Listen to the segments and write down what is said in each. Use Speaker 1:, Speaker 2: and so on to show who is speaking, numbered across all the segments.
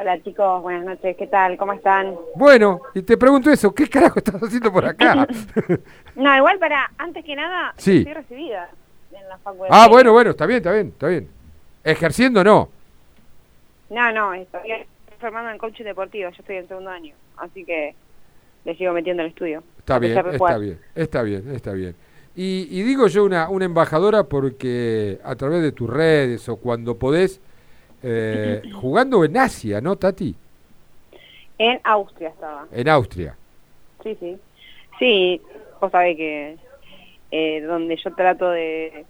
Speaker 1: Hola chicos, buenas noches, ¿qué tal? ¿Cómo están?
Speaker 2: Bueno, y te pregunto eso, ¿qué carajo estás haciendo por acá?
Speaker 1: no, igual para, antes que nada,
Speaker 2: sí.
Speaker 1: estoy recibida en la facultad.
Speaker 2: Ah, bueno, bueno, está bien, está bien, está bien. ¿Ejerciendo no?
Speaker 1: No, no, estoy formando en coaching deportivo, yo estoy en segundo año, así que le sigo metiendo el estudio.
Speaker 2: Está bien, está bien, está bien, está bien. Y, y, digo yo una, una embajadora porque a través de tus redes o cuando podés, eh, jugando en Asia, ¿no, Tati?
Speaker 1: En Austria estaba.
Speaker 2: En Austria.
Speaker 1: Sí, sí. Sí, vos sabés que eh, donde yo trato de,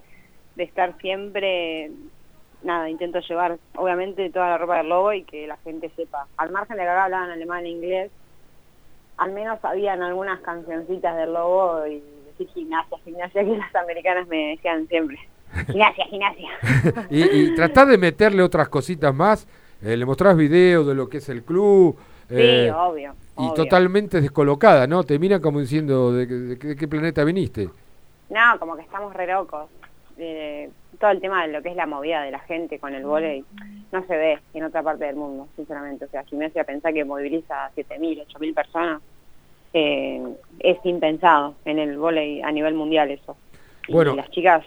Speaker 1: de estar siempre, nada, intento llevar obviamente toda la ropa del lobo y que la gente sepa. Al margen de que acá hablaban alemán e inglés, al menos habían algunas cancioncitas del lobo y decir gimnasia, gimnasia que las americanas me decían siempre. Gimnasia, gimnasia.
Speaker 2: y, y tratás de meterle otras cositas más, eh, le mostrás videos de lo que es el club.
Speaker 1: Eh, sí, obvio.
Speaker 2: Y totalmente descolocada, ¿no? Te miran como diciendo, ¿de, qué planeta viniste?
Speaker 1: No, como que estamos re locos. Eh, todo el tema de lo que es la movida de la gente con el volei no se ve en otra parte del mundo, sinceramente. O sea, gimnasia pensar que moviliza a 7.000, 8.000 personas eh, es impensado en el volei a nivel mundial eso.
Speaker 2: Bueno.
Speaker 1: Y las chicas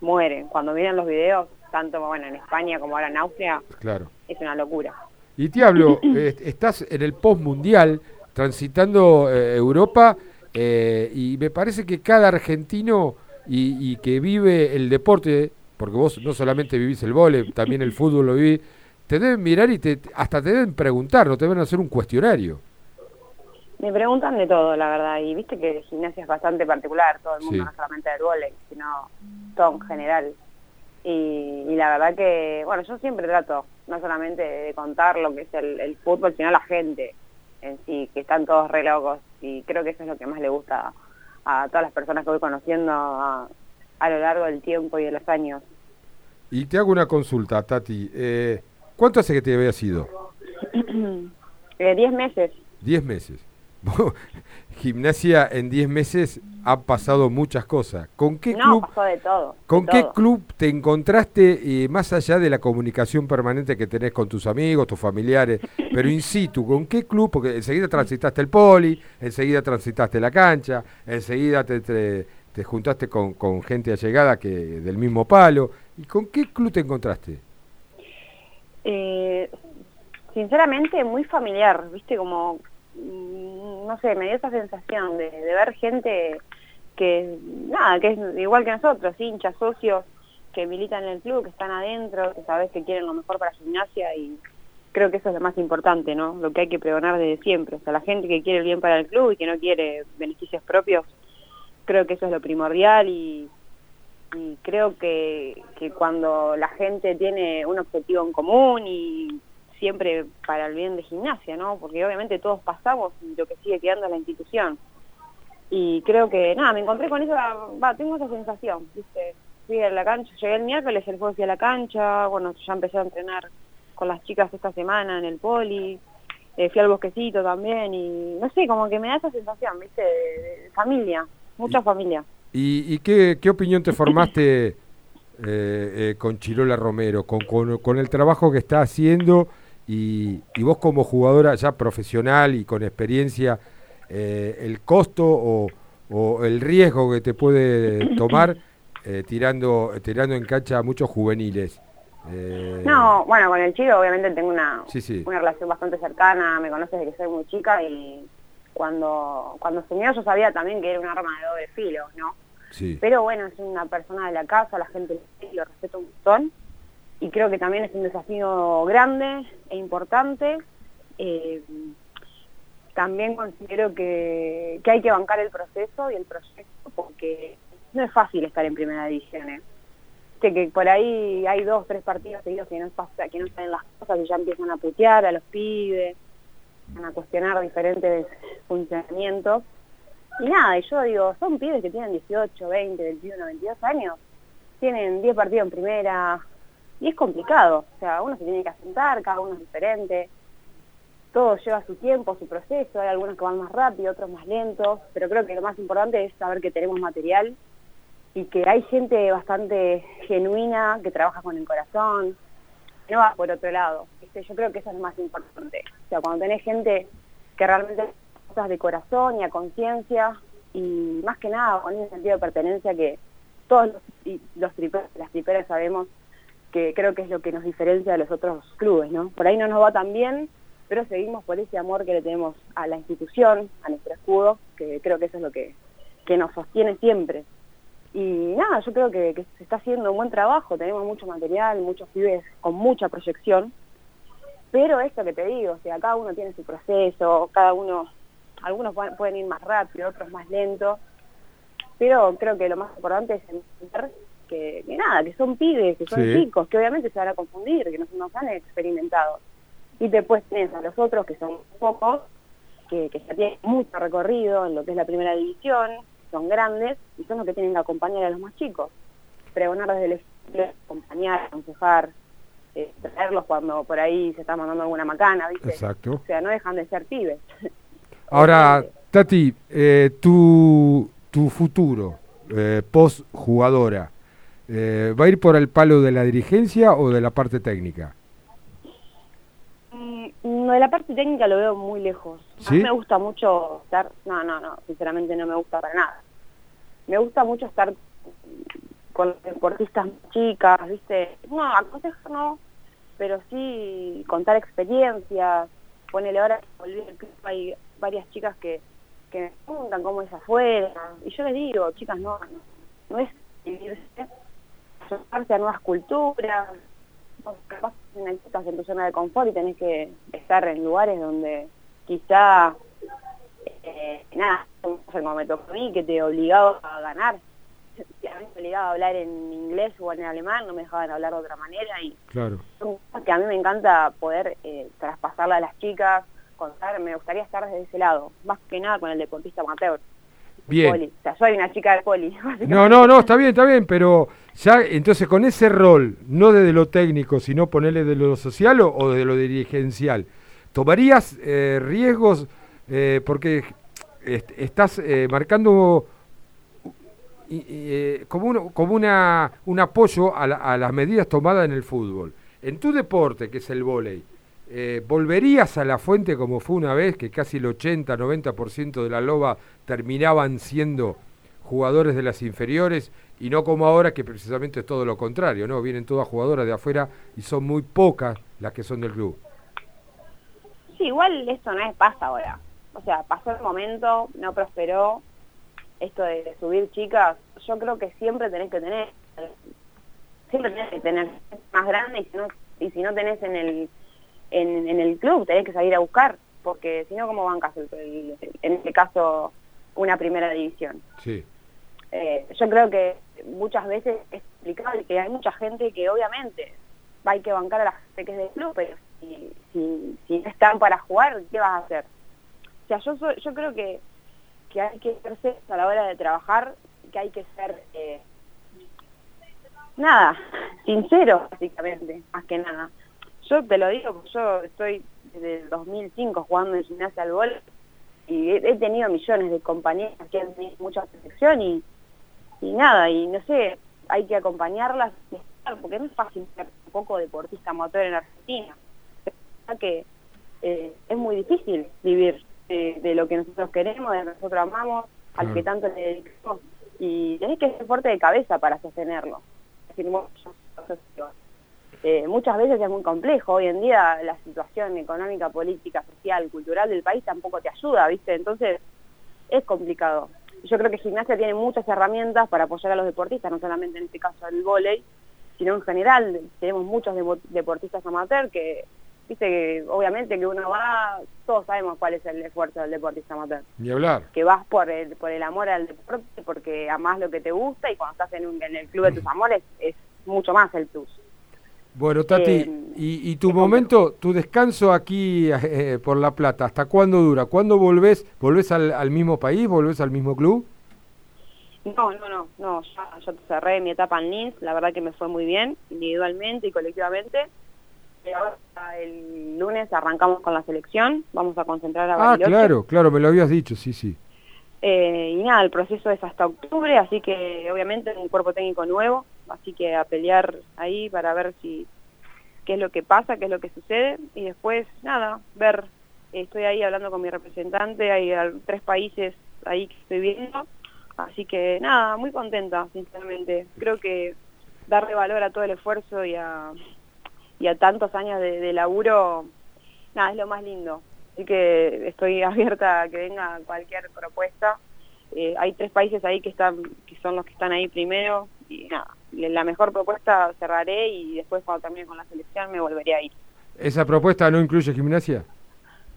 Speaker 1: mueren. Cuando miran los videos, tanto bueno en España como ahora en Austria,
Speaker 2: claro.
Speaker 1: es una locura.
Speaker 2: Y te hablo, eh, estás en el post mundial, transitando eh, Europa, eh, y me parece que cada argentino y, y, que vive el deporte, porque vos no solamente vivís el vole, también el fútbol lo vivís, te deben mirar y te, hasta te deben preguntar, no te deben hacer un cuestionario.
Speaker 1: Me preguntan de todo, la verdad, y viste que gimnasia es bastante particular, todo el mundo, no solamente del vóley, sino todo en general. Y, y, la verdad que, bueno, yo siempre trato, no solamente de contar lo que es el, el, fútbol, sino la gente en sí, que están todos re locos, y creo que eso es lo que más le gusta a, a todas las personas que voy conociendo a, a, lo largo del tiempo y de los años.
Speaker 2: Y te hago una consulta, Tati, eh, ¿cuánto hace que te había sido?
Speaker 1: eh, diez meses.
Speaker 2: Diez meses. Gimnasia en 10 meses ha pasado muchas cosas. ¿Con qué
Speaker 1: no,
Speaker 2: club?
Speaker 1: pasó de todo.
Speaker 2: ¿Con
Speaker 1: de
Speaker 2: qué
Speaker 1: todo.
Speaker 2: club te encontraste eh, más allá de la comunicación permanente que tenés con tus amigos, tus familiares, pero in situ, ¿con qué club? Porque enseguida transitaste el poli, enseguida transitaste la cancha, enseguida te, te, te juntaste con, con, gente allegada que del mismo palo. ¿Y con qué club te encontraste?
Speaker 1: Eh, sinceramente muy familiar, viste como no sé, me dio esa sensación de, de, ver gente que, nada, que es igual que nosotros, hinchas, socios, que militan en el club, que están adentro, que sabes que quieren lo mejor para gimnasia y creo que eso es lo más importante, ¿no? Lo que hay que pregonar desde siempre. O sea, la gente que quiere el bien para el club y que no quiere beneficios propios, creo que eso es lo primordial y, y creo que, que cuando la gente tiene un objetivo en común y siempre para el bien de gimnasia, ¿no? Porque obviamente todos pasamos y lo que sigue quedando es la institución. Y creo que, nada, me encontré con esa, va, tengo esa sensación, ¿viste? Fui a la cancha, llegué el miércoles, el jueves fui a la cancha, bueno, ya empecé a entrenar con las chicas esta semana en el poli, eh, fui al bosquecito también y, no sé, como que me da esa sensación, ¿viste? De, de familia, mucha
Speaker 2: y,
Speaker 1: familia.
Speaker 2: ¿Y, y qué, qué opinión te formaste eh, eh, con Chirola Romero, con, con, con el trabajo que está haciendo? Y, y, vos como jugadora ya profesional y con experiencia, eh, el costo o, o, el riesgo que te puede tomar eh, tirando tirando en cancha a muchos juveniles.
Speaker 1: Eh... No, bueno, con el chico obviamente tengo una,
Speaker 2: sí, sí.
Speaker 1: una relación bastante cercana, me conoces desde que soy muy chica y cuando cuando soñó yo sabía también que era un arma de doble filo, ¿no?
Speaker 2: Sí.
Speaker 1: Pero bueno, es una persona de la casa, la gente lo respeto un montón y creo que también es un desafío grande e importante. Eh, también considero que, que, hay que bancar el proceso y el proyecto porque no es fácil estar en primera división. ¿eh? Por ahí hay dos, tres partidos seguidos que no, pasa, que no salen las cosas y ya empiezan a putear a los pibes, a cuestionar diferentes funcionamientos. Y nada, y yo digo, son pibes que tienen 18, 20, 21, 22 años, tienen 10 partidos en primera, y es complicado, o sea, uno se tiene que asentar, cada uno es diferente, todo lleva su tiempo, su proceso, hay algunos que van más rápido, otros más lentos, pero creo que lo más importante es saber que tenemos material y que hay gente bastante genuina, que trabaja con el corazón, no va por otro lado. Yo creo que eso es lo más importante. O sea, cuando tenés gente que realmente cosas de corazón y a conciencia y más que nada con ese sentido de pertenencia que todos los, los las triperas sabemos que creo que es lo que nos diferencia de los otros clubes, ¿no? Por ahí no nos va tan bien, pero seguimos por ese amor que le tenemos a la institución, a nuestro escudo, que creo que eso es lo que, que nos sostiene siempre. Y nada, yo creo que, se está haciendo un buen trabajo, tenemos mucho material, muchos pibes con mucha proyección, pero esto que te digo, o sea, cada uno tiene su proceso, cada uno, algunos pueden ir más rápido, otros más lento, pero creo que lo más importante es entender que, nada, que son pibes, que son chicos, que obviamente se van a confundir, que no, no han experimentado. Y después tenés a los otros, que son pocos, que, que ya tienen mucho recorrido en lo que es la primera división, son grandes y son los que tienen que acompañar a los más chicos. Pregonar desde el ejemplo, acompañar, aconsejar, eh, traerlos cuando por ahí se está mandando alguna macana, ¿viste?
Speaker 2: Exacto.
Speaker 1: O sea, no dejan de ser pibes.
Speaker 2: Ahora, Tati, eh, tu, tu futuro, eh, post jugadora, eh, ¿va a ir por el palo de la dirigencia o de la parte técnica?
Speaker 1: No, de la parte técnica lo veo muy lejos. Mí me gusta mucho estar... No, no, no, sinceramente no me gusta para nada. Me gusta mucho estar con deportistas chicas, ¿viste? No, aconsejar no, pero sí contar experiencias. Ponele ahora que volví al club, hay varias chicas que, que me preguntan cómo es afuera. Y yo les digo, chicas, no, no, es vivirse, acercarse a nuevas culturas, capaz estás en tu zona de confort y tenés que estar en lugares donde quizá, eh, nada, como me tocó a mí, que te obligado a ganar. A mí me obligaba a hablar en inglés o en alemán, no me dejaban hablar de otra manera y
Speaker 2: claro.
Speaker 1: que a mí me encanta poder eh, traspasarla a las chicas, contar, me gustaría estar desde ese lado, más que nada con el deportista amateur.
Speaker 2: Bien.
Speaker 1: O sea, soy una chica de poli.
Speaker 2: No, no, no, está bien, está bien, pero ya entonces con ese rol, no desde lo técnico, sino ponerle de lo social o, de lo dirigencial, ¿tomarías eh, riesgos eh, porque estás eh, marcando como, un, como una, un apoyo a, a las medidas tomadas en el fútbol? En tu deporte, que es el vóley, eh, ¿Volverías a la fuente como fue una vez, que casi el 80-90% de la loba terminaban siendo jugadores de las inferiores y no como ahora que precisamente es todo lo contrario, ¿no? Vienen todas jugadoras de afuera y son muy pocas las que son del club.
Speaker 1: Sí, igual esto no es pasa ahora. O sea, pasó el momento, no prosperó esto de subir chicas. Yo creo que siempre tenés que tener, siempre tenés que tener más grande y si no, y si no tenés en el en, en el club, tenés que salir a buscar, porque si no, ¿cómo bancas el, en este caso una primera división?
Speaker 2: Sí.
Speaker 1: Eh, yo creo que muchas veces es explicable que hay mucha gente que obviamente hay que bancar a la gente que es del club, pero si, si, si no están para jugar, ¿qué vas a hacer? O sea, yo, yo creo que, que hay que ser a la hora de trabajar, que hay que ser, eh, nada, sincero, básicamente, más que nada. Yo te lo digo, yo estoy desde el 2005 jugando en gimnasia al gol y he, tenido millones de compañeras que han tenido mucha protección y, y nada, y no sé, hay que acompañarlas porque no es fácil ser un poco deportista motor en Argentina. que eh, es muy difícil vivir de, lo que nosotros queremos, de lo que nosotros amamos, al que tanto le dedicamos. Y tenés que ser fuerte de cabeza para sostenerlo. Es decir, eh, muchas veces es muy complejo. Hoy en día la situación económica, política, social, cultural del país tampoco te ayuda, ¿viste? Entonces es complicado. Yo creo que gimnasia tiene muchas herramientas para apoyar a los deportistas, no solamente en este caso el vóley, sino en general. Tenemos muchos deportistas amateur que, viste, que obviamente que uno va, todos sabemos cuál es el esfuerzo del deportista amateur.
Speaker 2: Ni hablar.
Speaker 1: Que vas por el, por el amor al deporte, porque amás lo que te gusta y cuando estás en, en el club de tus amores es mucho más el plus.
Speaker 2: Bueno, Tati, eh, y, tu momento, tu descanso aquí eh, por La Plata, ¿hasta cuándo dura? ¿Cuándo volvés? ¿Volvés al, mismo país? ¿Volvés al mismo club?
Speaker 1: No, no, no, no ya, yo cerré mi etapa en Linz, la verdad que me fue muy bien, individualmente y colectivamente. Y ahora el lunes arrancamos con la selección, vamos a concentrar a
Speaker 2: Ah, claro, claro, me lo habías dicho, sí, sí.
Speaker 1: Eh, y nada, el proceso es hasta octubre, así que obviamente un cuerpo técnico nuevo, así que a pelear ahí para ver si qué es lo que pasa, qué es lo que sucede y después, nada, ver, estoy ahí hablando con mi representante, hay tres países ahí que estoy viendo, así que nada, muy contenta, sinceramente. Creo que darle valor a todo el esfuerzo y a, y a tantos años de, laburo, nada, es lo más lindo. Así que estoy abierta a que venga cualquier propuesta. Eh, hay tres países ahí que están que son los que están ahí primero y nada, la mejor propuesta cerraré y después cuando termine con la selección me volveré a ir.
Speaker 2: ¿Esa propuesta no incluye gimnasia?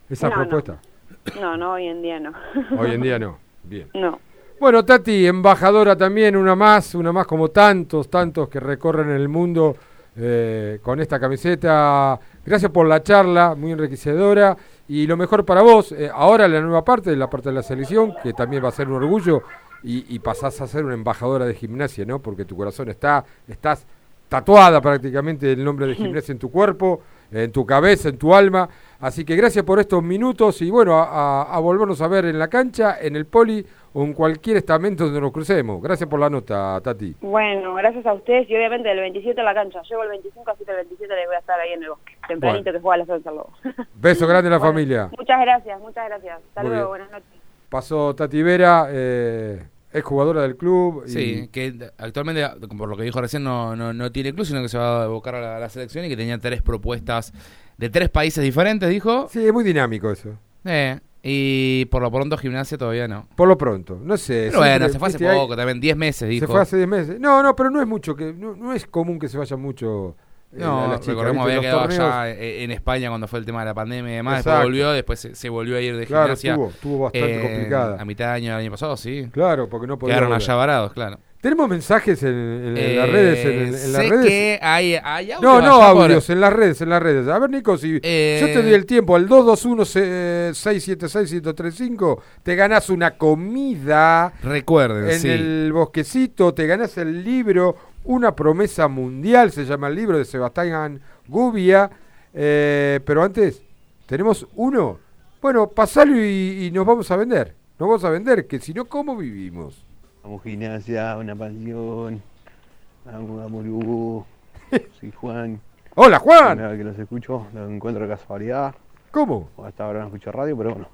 Speaker 2: ¿Esa propuesta?
Speaker 1: No. no, hoy en día no.
Speaker 2: Hoy en día no, bien.
Speaker 1: No.
Speaker 2: Bueno, Tati, embajadora también, una más, una más como tantos, tantos que recorren el mundo eh, con esta camiseta. Gracias por la charla, muy enriquecedora. Y lo mejor para vos, eh, ahora la nueva parte, la parte de la selección, que también va a ser un orgullo, y, y, pasás a ser una embajadora de gimnasia, ¿no? Porque tu corazón está, estás tatuada prácticamente el nombre de gimnasia en tu cuerpo, en tu cabeza, en tu alma. Así que gracias por estos minutos y bueno, a, volvernos a ver en la cancha, en el poli o en cualquier estamento donde nos crucemos. Gracias por la nota, Tati.
Speaker 1: Bueno, gracias a ustedes y obviamente el 27 a la cancha. Llego el 25, así que el 27 le voy a estar ahí en el bosque. Tempranito que juega a las 11 luego.
Speaker 2: Beso grande a la familia.
Speaker 1: Muchas gracias, muchas gracias. Hasta luego, buenas noches.
Speaker 2: Pasó Tati Vera. Eh, es jugadora del club.
Speaker 3: Sí, que actualmente, por lo que dijo recién, no, no, no tiene club, sino que se va a evocar a la, selección y que tenía tres propuestas de tres países diferentes, dijo.
Speaker 2: Sí, es muy dinámico eso.
Speaker 3: Eh, y por lo pronto gimnasia todavía no.
Speaker 2: Por lo pronto, no sé.
Speaker 3: Pero bueno, se fue hace poco, también 10 meses, dijo.
Speaker 2: Se fue hace 10 meses. No, no, pero no es mucho, que no, no es común que se vaya mucho
Speaker 3: eh, no, recordemos había quedado allá eh, en España cuando fue el tema de la pandemia y demás, después volvió, después se, volvió a ir de
Speaker 2: claro,
Speaker 3: gimnasia.
Speaker 2: Estuvo, estuvo bastante
Speaker 3: eh,
Speaker 2: complicada.
Speaker 3: A mitad de año del año pasado, sí.
Speaker 2: Claro, porque no
Speaker 3: Quedaron allá varados, claro.
Speaker 2: ¿Tenemos mensajes en, las redes? En,
Speaker 3: sé
Speaker 2: las redes?
Speaker 3: que hay, hay audios
Speaker 2: No, no audios, en las redes, en las redes. A ver, Nico, si yo te doy el tiempo al 221-676-135, te ganás una comida.
Speaker 3: Recuerden,
Speaker 2: En el bosquecito, te ganás el libro Una promesa mundial, se llama el libro de Sebastián Gubia. Eh, pero antes, tenemos uno. Bueno, pasalo y, nos vamos a vender. Nos vamos a vender, que si no, ¿cómo vivimos?
Speaker 4: Vamos gimnasia, una pasión. Vamos a Soy Juan.
Speaker 2: Hola, Juan.
Speaker 4: que los escucho, los encuentro de casualidad.
Speaker 2: ¿Cómo?
Speaker 4: Hasta ahora no escucho radio, pero bueno.